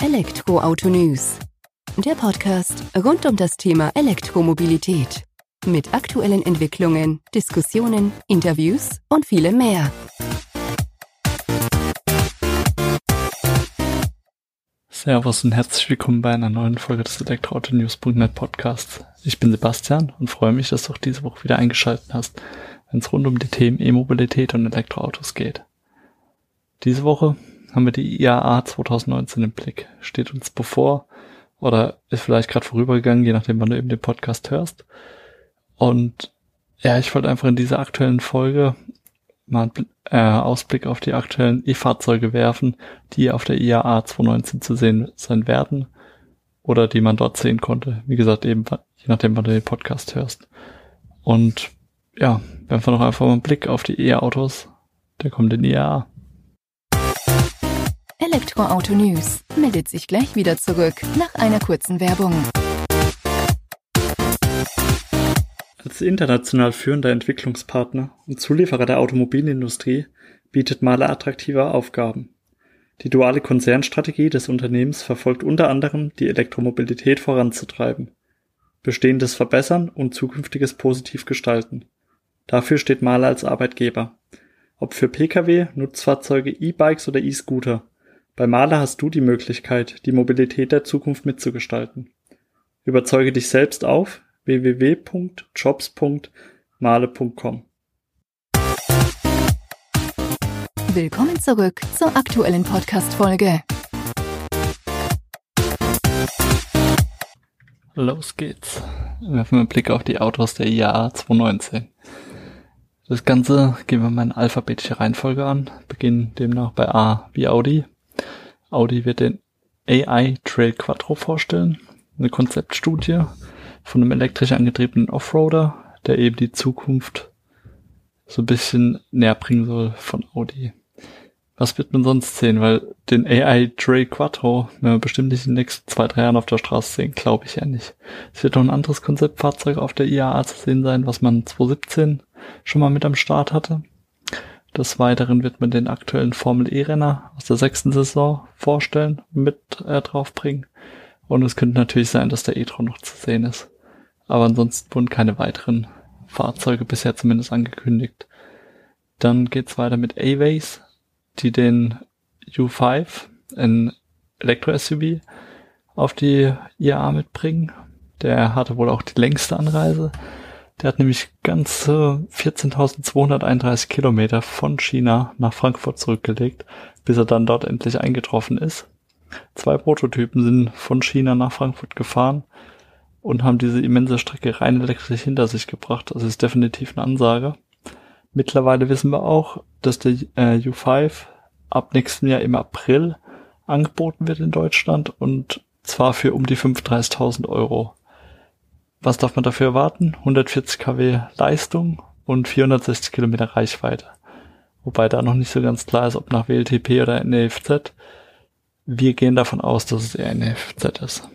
Elektroauto News. Der Podcast rund um das Thema Elektromobilität. Mit aktuellen Entwicklungen, Diskussionen, Interviews und vielem mehr. Servus und herzlich willkommen bei einer neuen Folge des Elektroauto-News.net Podcasts. Ich bin Sebastian und freue mich, dass du auch diese Woche wieder eingeschaltet hast, wenn es rund um die Themen E-Mobilität und Elektroautos geht. Diese Woche haben wir die IAA 2019 im Blick. Steht uns bevor oder ist vielleicht gerade vorübergegangen, je nachdem, wann du eben den Podcast hörst. Und ja, ich wollte einfach in dieser aktuellen Folge mal einen äh, Ausblick auf die aktuellen E-Fahrzeuge werfen, die auf der IAA 2019 zu sehen sein werden oder die man dort sehen konnte. Wie gesagt, eben je nachdem, wann du den Podcast hörst. Und ja, werfen wir noch einfach mal einen Blick auf die E-Autos der kommenden IAA. Elektroauto News meldet sich gleich wieder zurück nach einer kurzen Werbung. Als international führender Entwicklungspartner und Zulieferer der Automobilindustrie bietet Mahler attraktive Aufgaben. Die duale Konzernstrategie des Unternehmens verfolgt unter anderem, die Elektromobilität voranzutreiben, Bestehendes verbessern und Zukünftiges positiv gestalten. Dafür steht Mahler als Arbeitgeber. Ob für Pkw, Nutzfahrzeuge, E-Bikes oder E-Scooter – bei Maler hast du die Möglichkeit, die Mobilität der Zukunft mitzugestalten. Überzeuge dich selbst auf www.jobs.male.com. Willkommen zurück zur aktuellen Podcast-Folge. Los geht's. Wir werfen einen Blick auf die Autos der IAA 2019. Das Ganze gehen wir mal in alphabetische Reihenfolge an, beginnen demnach bei A wie Audi, Audi wird den AI Trail Quattro vorstellen, eine Konzeptstudie von einem elektrisch angetriebenen Offroader, der eben die Zukunft so ein bisschen näher bringen soll von Audi. Was wird man sonst sehen? Weil den AI Trail Quattro werden wir bestimmt nicht in den nächsten zwei, drei Jahren auf der Straße sehen, glaube ich ja nicht. Es wird noch ein anderes Konzeptfahrzeug auf der IAA zu sehen sein, was man 2017 schon mal mit am Start hatte. Des Weiteren wird man den aktuellen Formel E-Renner aus der sechsten Saison vorstellen, mit äh, draufbringen. Und es könnte natürlich sein, dass der e-tron noch zu sehen ist. Aber ansonsten wurden keine weiteren Fahrzeuge bisher zumindest angekündigt. Dann geht's weiter mit A-Ways, die den U5, ein Elektro-SUV, auf die IAA mitbringen. Der hatte wohl auch die längste Anreise. Der hat nämlich ganze 14.231 Kilometer von China nach Frankfurt zurückgelegt, bis er dann dort endlich eingetroffen ist. Zwei Prototypen sind von China nach Frankfurt gefahren und haben diese immense Strecke rein elektrisch hinter sich gebracht. Das ist definitiv eine Ansage. Mittlerweile wissen wir auch, dass der äh, U5 ab nächsten Jahr im April angeboten wird in Deutschland und zwar für um die 35.000 Euro. Was darf man dafür erwarten? 140 kW Leistung und 460 Kilometer Reichweite. Wobei da noch nicht so ganz klar ist, ob nach WLTP oder NEFZ. Wir gehen davon aus, dass es eher NEFZ ist.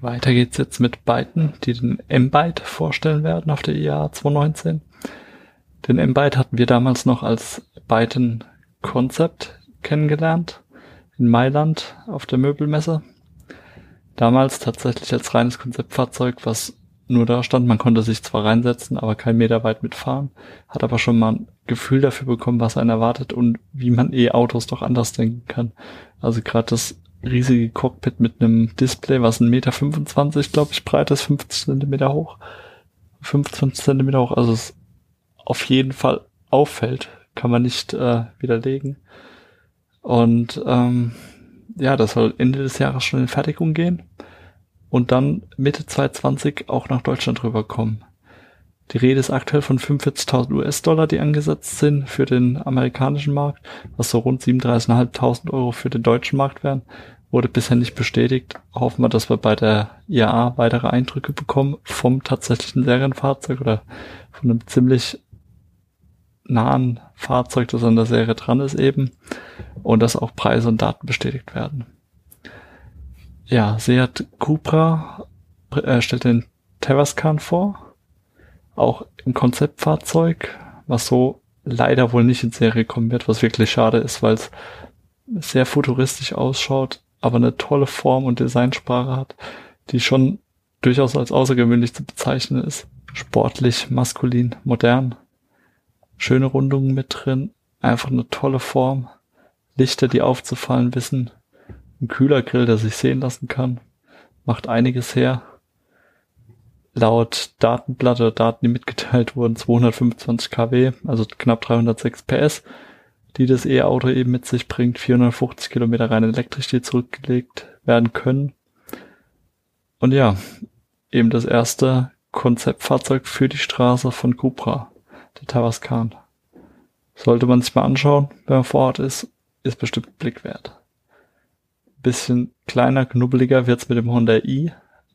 Weiter geht's jetzt mit Byten, die den M-Byte vorstellen werden auf der IAA 2019. Den M-Byte hatten wir damals noch als Byten Concept kennengelernt in Mailand auf der Möbelmesse. Damals tatsächlich als reines Konzeptfahrzeug, was nur da stand. Man konnte sich zwar reinsetzen, aber kein Meter weit mitfahren, hat aber schon mal ein Gefühl dafür bekommen, was einen erwartet und wie man E-Autos doch anders denken kann. Also gerade das riesige Cockpit mit einem Display, was ein Meter 25, glaube ich, breit ist, 50 Zentimeter hoch, 25 Zentimeter hoch, also es auf jeden Fall auffällt, kann man nicht äh, widerlegen. Und ähm, ja, das soll Ende des Jahres schon in Fertigung gehen und dann Mitte 2020 auch nach Deutschland rüberkommen. Die Rede ist aktuell von 45.000 US-Dollar, die angesetzt sind für den amerikanischen Markt, was so rund 37.500 Euro für den deutschen Markt wären. Wurde bisher nicht bestätigt. Hoffen wir, dass wir bei der IAA weitere Eindrücke bekommen vom tatsächlichen Serienfahrzeug oder von einem ziemlich nahen Fahrzeug, das an der Serie dran ist eben. Und dass auch Preise und Daten bestätigt werden. Ja, Seat Cupra äh, stellt den Terrascan vor. Auch im Konzeptfahrzeug, was so leider wohl nicht in Serie kommen wird, was wirklich schade ist, weil es sehr futuristisch ausschaut. aber eine tolle Form und Designsprache hat, die schon durchaus als außergewöhnlich zu bezeichnen ist. Sportlich, maskulin, modern. Schöne Rundungen mit drin, einfach eine tolle Form. Lichter, die aufzufallen wissen. Ein kühler Grill, der sich sehen lassen kann. Macht einiges her. Laut Datenblatt oder Daten, die mitgeteilt wurden, 225 kW, also knapp 306 PS, die das E-Auto eben mit sich bringt. 450 Kilometer rein elektrisch, die zurückgelegt werden können. Und ja, eben das erste Konzeptfahrzeug für die Straße von Cupra, der Tavascan. Sollte man sich mal anschauen, wenn man vor Ort ist, ist bestimmt Blick wert. Bisschen kleiner, knubbeliger wird's mit dem Honda i,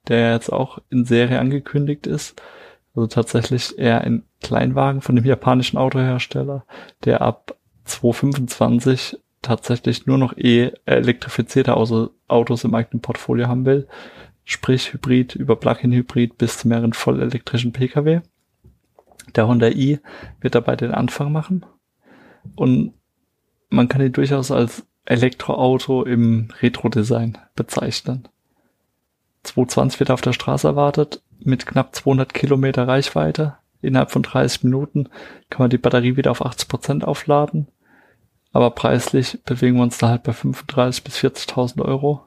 der jetzt auch in Serie angekündigt ist. Also tatsächlich eher ein Kleinwagen von dem japanischen Autohersteller, der ab 2025 tatsächlich nur noch eh elektrifizierte Autos im eigenen Portfolio haben will. Sprich Hybrid über Plug-in-Hybrid bis zu mehreren vollelektrischen Pkw. Der Honda i wird dabei den Anfang machen. Und man kann ihn durchaus als Elektroauto im Retro-Design bezeichnen. 220 wird auf der Straße erwartet, mit knapp 200 Kilometer Reichweite. Innerhalb von 30 Minuten kann man die Batterie wieder auf 80 Prozent aufladen. Aber preislich bewegen wir uns da halt bei 35.000 bis 40.000 Euro.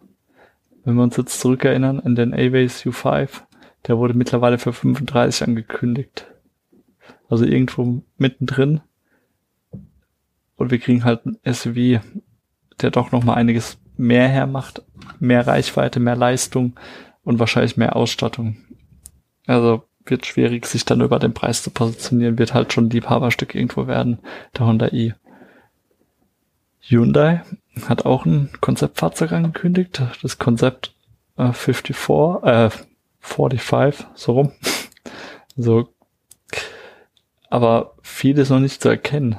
Wenn wir uns jetzt zurückerinnern an den A-Ways U5, der wurde mittlerweile für 35 angekündigt. Also irgendwo mittendrin. Und wir kriegen halt ein SUV, der doch noch mal einiges mehr hermacht. Mehr Reichweite, mehr Leistung und wahrscheinlich mehr Ausstattung. Also wird schwierig, sich dann über den Preis zu positionieren, wird halt schon ein Liebhaberstück irgendwo werden, der Honda i. Hyundai hat auch ein Konzeptfahrzeug angekündigt, das Konzept äh, 54, äh, 45, so rum. so. Aber viel ist noch nicht zu erkennen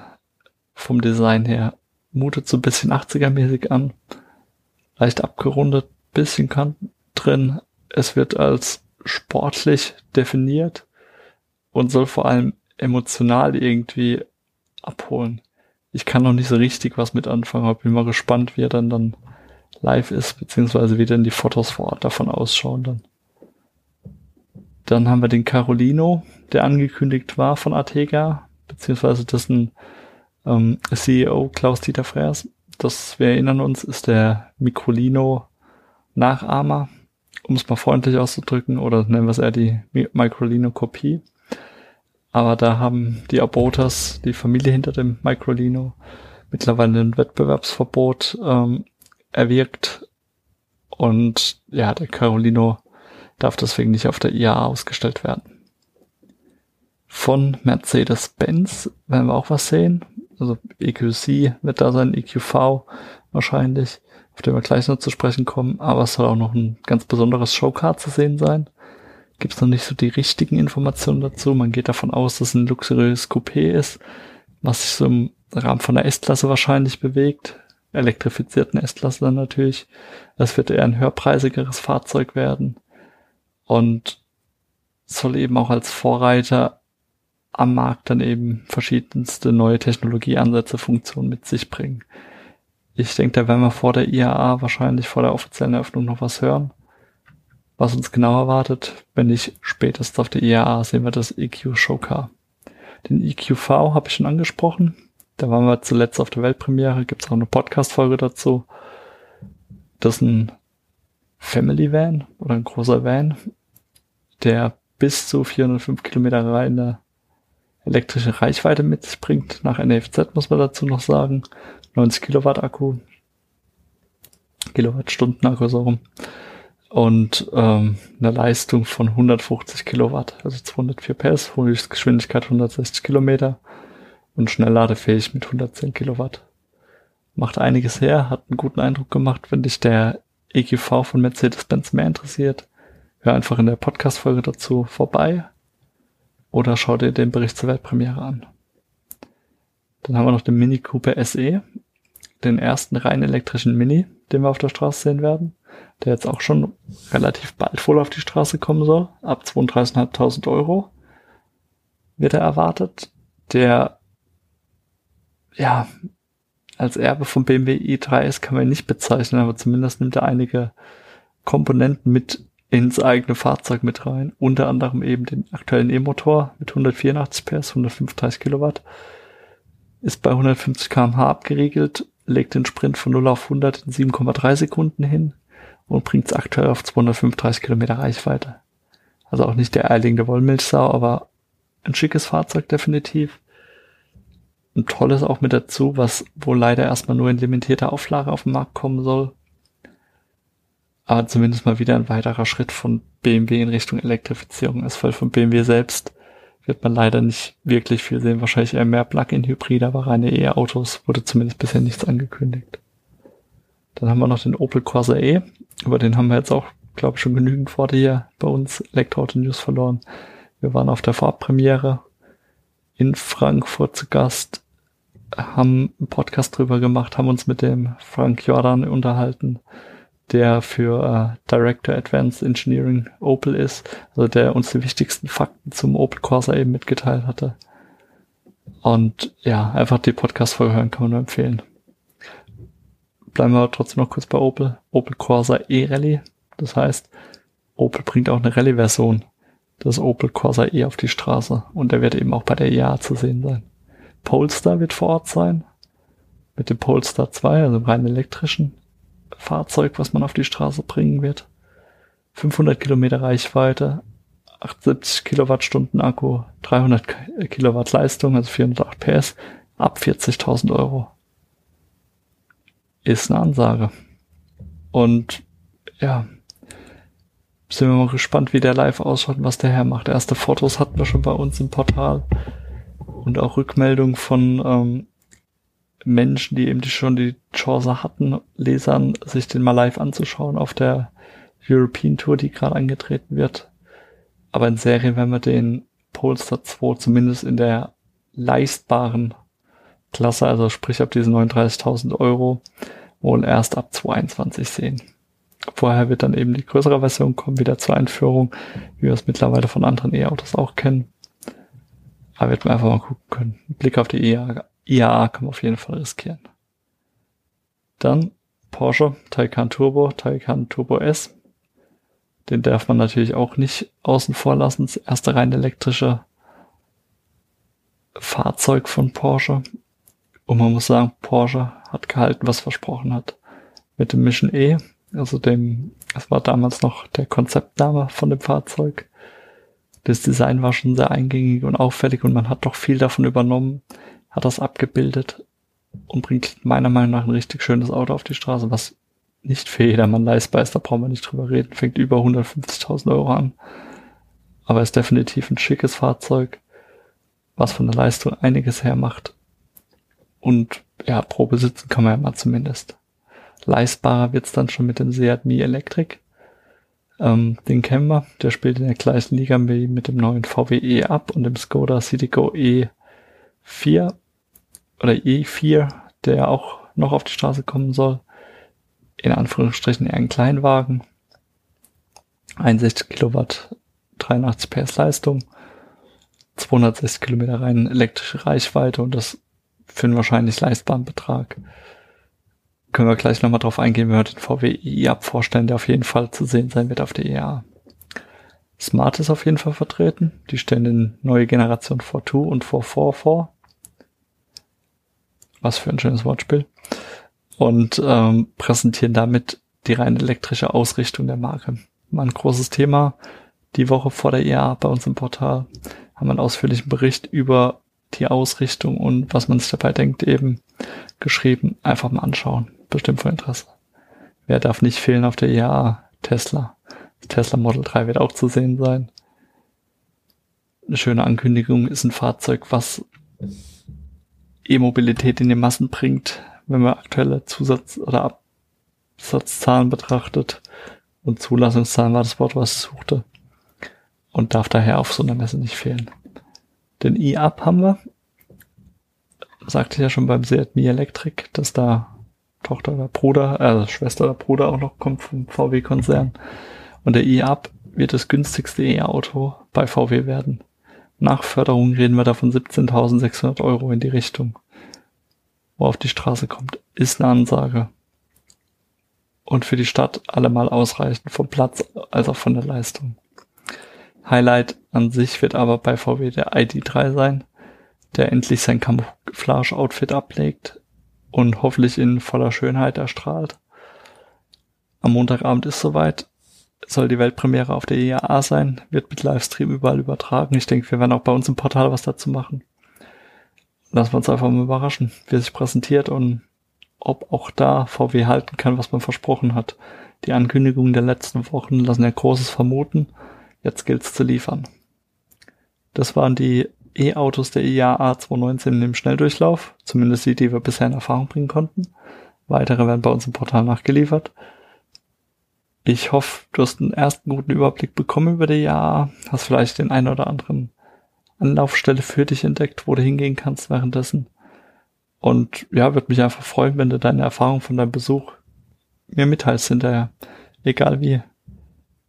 vom Design her. Mutet so ein bisschen 80er-mäßig an. Leicht abgerundet, bisschen Kanten drin. Es wird als sportlich definiert und soll vor allem emotional irgendwie abholen ich kann noch nicht so richtig was mit anfangen, aber bin mal gespannt, wie er dann dann live ist, beziehungsweise wie denn die Fotos vor Ort davon ausschauen dann. Dann haben wir den Carolino, der angekündigt war von Artega, beziehungsweise dessen ähm, CEO Klaus-Dieter Freers. Das, wir erinnern uns, ist der Microlino Nachahmer, um es mal freundlich auszudrücken, oder nennen wir es eher die Microlino Kopie. Aber da haben die Abotas, die Familie hinter dem Microlino, mittlerweile ein Wettbewerbsverbot ähm, erwirkt. Und ja, der Carolino darf deswegen nicht auf der IAA ausgestellt werden. Von Mercedes-Benz werden wir auch was sehen. Also EQC wird da sein, EQV wahrscheinlich, auf den wir gleich noch zu sprechen kommen. Aber es soll auch noch ein ganz besonderes Showcard zu sehen sein gibt es noch nicht so die richtigen Informationen dazu. Man geht davon aus, dass es ein luxuriöses Coupé ist, was sich so im Rahmen von der S-Klasse wahrscheinlich bewegt. Elektrifizierten S-Klasse dann natürlich. Das wird eher ein höherpreisigeres Fahrzeug werden. Und soll eben auch als Vorreiter am Markt dann eben verschiedenste neue Technologieansätze, Funktionen mit sich bringen. Ich denke, da werden wir vor der IAA wahrscheinlich vor der offiziellen Eröffnung noch was hören was uns genau erwartet. Wenn nicht spätestens auf der IAA sehen wir das EQ Showcar. Den EQV habe ich schon angesprochen. Da waren wir zuletzt auf der Weltpremiere. Gibt es auch eine Podcast-Folge dazu. Das ist ein Family Van oder ein großer Van, der bis zu 405 Kilometer reine elektrische Reichweite mit sich bringt. Nach NFZ muss man dazu noch sagen. 90 Kilowatt Akku. Kilowattstunden Akku so rum und ähm, eine Leistung von 150 Kilowatt, also 204 PS, Höchstgeschwindigkeit 160 Kilometer und schnellladefähig mit 110 Kilowatt. Macht einiges her, hat einen guten Eindruck gemacht, wenn dich der EQV von Mercedes-Benz mehr interessiert. Hör einfach in der Podcast-Folge dazu vorbei oder schau dir den Bericht zur Weltpremiere an. Dann haben wir noch den Mini Cooper SE, den ersten rein elektrischen Mini, den wir auf der Straße sehen werden der jetzt auch schon relativ bald wohl auf die Straße kommen soll. Ab 32.500 Euro wird er erwartet. Der, ja, als Erbe vom BMW i3 ist, kann man ihn nicht bezeichnen, aber zumindest nimmt er einige Komponenten mit ins eigene Fahrzeug mit rein. Unter anderem eben den aktuellen E-Motor mit 184 PS, 135 Kilowatt. Ist bei 150 kmh abgeriegelt, legt den Sprint von 0 auf 100 in 7,3 Sekunden hin und bringt es aktuell auf 235 Kilometer Reichweite. Also auch nicht der eierlegende Wollmilchsau, aber ein schickes Fahrzeug definitiv. Ein tolles auch mit dazu, was wohl leider erstmal nur in limitierter Auflage auf den Markt kommen soll. Aber zumindest mal wieder ein weiterer Schritt von BMW in Richtung Elektrifizierung ist, weil von BMW selbst wird man leider nicht wirklich viel sehen. Wahrscheinlich eher mehr Plug-in-Hybrid, aber reine E-Autos wurde zumindest bisher nichts angekündigt. Dann haben wir noch den Opel Corsa E. Über den haben wir jetzt auch, glaube ich, schon genügend Worte hier bei uns Elektroauto News verloren. Wir waren auf der Vorabpremiere in Frankfurt zu Gast, haben einen Podcast drüber gemacht, haben uns mit dem Frank Jordan unterhalten, der für äh, Director Advanced Engineering Opel ist, also der uns die wichtigsten Fakten zum Opel Corsa eben mitgeteilt hatte. Und ja, einfach die Podcast-Folge hören kann man nur empfehlen. Bleiben wir trotzdem noch kurz bei Opel. Opel Corsa E-Rally. Das heißt, Opel bringt auch eine Rallye-Version des Opel Corsa E auf die Straße. Und der wird eben auch bei der EA zu sehen sein. Polestar wird vor Ort sein. Mit dem Polestar 2, also rein elektrischen. Fahrzeug, was man auf die Straße bringen wird. 500 Kilometer Reichweite, 78 Kilowattstunden Akku, 300 Kilowatt Leistung, also 408 PS, ab 40.000 Euro. Ist eine Ansage. Und ja, sind wir mal gespannt, wie der live ausschaut und was der Herr macht. Erste Fotos hatten wir schon bei uns im Portal und auch Rückmeldungen von ähm, Menschen, die eben schon die Chance hatten, Lesern, sich den mal live anzuschauen auf der European Tour, die gerade angetreten wird. Aber in Serie werden wir den Polestar 2 zumindest in der leistbaren Klasse, also sprich ab diesen 39.000 Euro, wohl erst ab 2021 sehen. Vorher wird dann eben die größere Version kommen, wieder zur Einführung, wie wir es mittlerweile von anderen E-Autos auch kennen. Aber wird man einfach mal gucken können. Blick auf die EA IAA kann man auf jeden Fall riskieren. Dann Porsche Taycan Turbo, Taycan Turbo S. Den darf man natürlich auch nicht außen vor lassen. Das erste rein elektrische Fahrzeug von Porsche. Und man muss sagen, Porsche hat gehalten, was versprochen hat. Mit dem Mission E, also dem, das war damals noch der Konzeptname von dem Fahrzeug. Das Design war schon sehr eingängig und auffällig und man hat doch viel davon übernommen hat das abgebildet und bringt meiner Meinung nach ein richtig schönes Auto auf die Straße, was nicht für jedermann leistbar ist, da brauchen wir nicht drüber reden, fängt über 150.000 Euro an, aber ist definitiv ein schickes Fahrzeug, was von der Leistung einiges hermacht und ja, Probe sitzen kann man ja mal zumindest. Leistbarer wird's dann schon mit dem Seat Mi Electric. Ähm, den kennen wir, der spielt in der gleichen Liga wie mit dem neuen VW E ab und dem Skoda Citigo E4 oder E4, der auch noch auf die Straße kommen soll. In Anführungsstrichen eher ein Kleinwagen. 61 Kilowatt, 83 PS Leistung, 260 Kilometer rein elektrische Reichweite und das für einen wahrscheinlich leistbaren Betrag. Können wir gleich nochmal drauf eingehen, wenn wir den VW e-Up vorstellen, der auf jeden Fall zu sehen sein wird auf der EA. Smart ist auf jeden Fall vertreten. Die stellen den neue Generation 4.2 und 4.4 vor. Was für ein schönes Wortspiel. Und ähm, präsentieren damit die rein elektrische Ausrichtung der Marke. Mal ein großes Thema. Die Woche vor der IAA bei uns im Portal haben wir einen ausführlichen Bericht über die Ausrichtung und was man sich dabei denkt eben geschrieben. Einfach mal anschauen. Bestimmt von Interesse. Wer darf nicht fehlen auf der IAA? Tesla. Das Tesla Model 3 wird auch zu sehen sein. Eine schöne Ankündigung ist ein Fahrzeug, was E-Mobilität in die Massen bringt, wenn man aktuelle Zusatz- oder Absatzzahlen betrachtet. Und Zulassungszahlen war das Wort, was ich suchte. Und darf daher auf so einer Messe nicht fehlen. Den E-Up haben wir. Sagte ich ja schon beim Seat Mi Electric, dass da Tochter oder Bruder, also Schwester oder Bruder auch noch kommt vom VW-Konzern. Und der E-Up wird das günstigste E-Auto bei VW werden. Nach Förderung reden wir da von 17.600 Euro in die Richtung. wo auf die Straße kommt, ist eine Ansage. Und für die Stadt allemal ausreichend vom Platz als auch von der Leistung. Highlight an sich wird aber bei VW der ID3 sein, der endlich sein Camouflage-Outfit ablegt und hoffentlich in voller Schönheit erstrahlt. Am Montagabend ist soweit, soll die Weltpremiere auf der IAA sein, wird mit Livestream überall übertragen. Ich denke, wir werden auch bei uns im Portal was dazu machen. Lassen wir uns einfach mal überraschen, wie es sich präsentiert und ob auch da VW halten kann, was man versprochen hat. Die Ankündigungen der letzten Wochen lassen ja Großes vermuten. Jetzt gilt's zu liefern. Das waren die E-Autos der IAA 2019 im Schnelldurchlauf, zumindest die, die wir bisher in Erfahrung bringen konnten. Weitere werden bei uns im Portal nachgeliefert. Ich hoffe, du hast einen ersten guten Überblick bekommen über die IAA, hast vielleicht den einen oder anderen Anlaufstelle für dich entdeckt, wo du hingehen kannst währenddessen. Und ja, würde mich einfach freuen, wenn du deine Erfahrung von deinem Besuch mir mitteilst hinterher. Egal wie.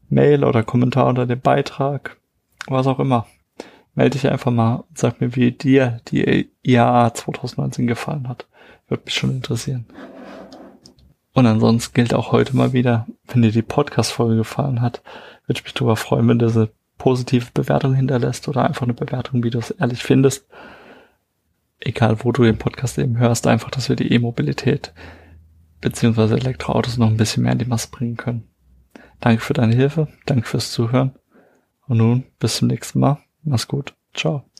Mail oder Kommentar unter dem Beitrag, was auch immer melde dich einfach mal und sag mir, wie dir die IAA 2019 gefallen hat. Würde mich schon interessieren. Und ansonsten gilt auch heute mal wieder, wenn dir die Podcast-Folge gefallen hat, würde ich mich darüber freuen, wenn du eine positive Bewertung hinterlässt oder einfach eine Bewertung, wie du es ehrlich findest. Egal, wo du den Podcast eben hörst, einfach, dass wir die E-Mobilität beziehungsweise Elektroautos noch ein bisschen mehr in die Masse bringen können. Danke für deine Hilfe, danke fürs Zuhören und nun bis zum nächsten Mal. Mach's gut. Ciao.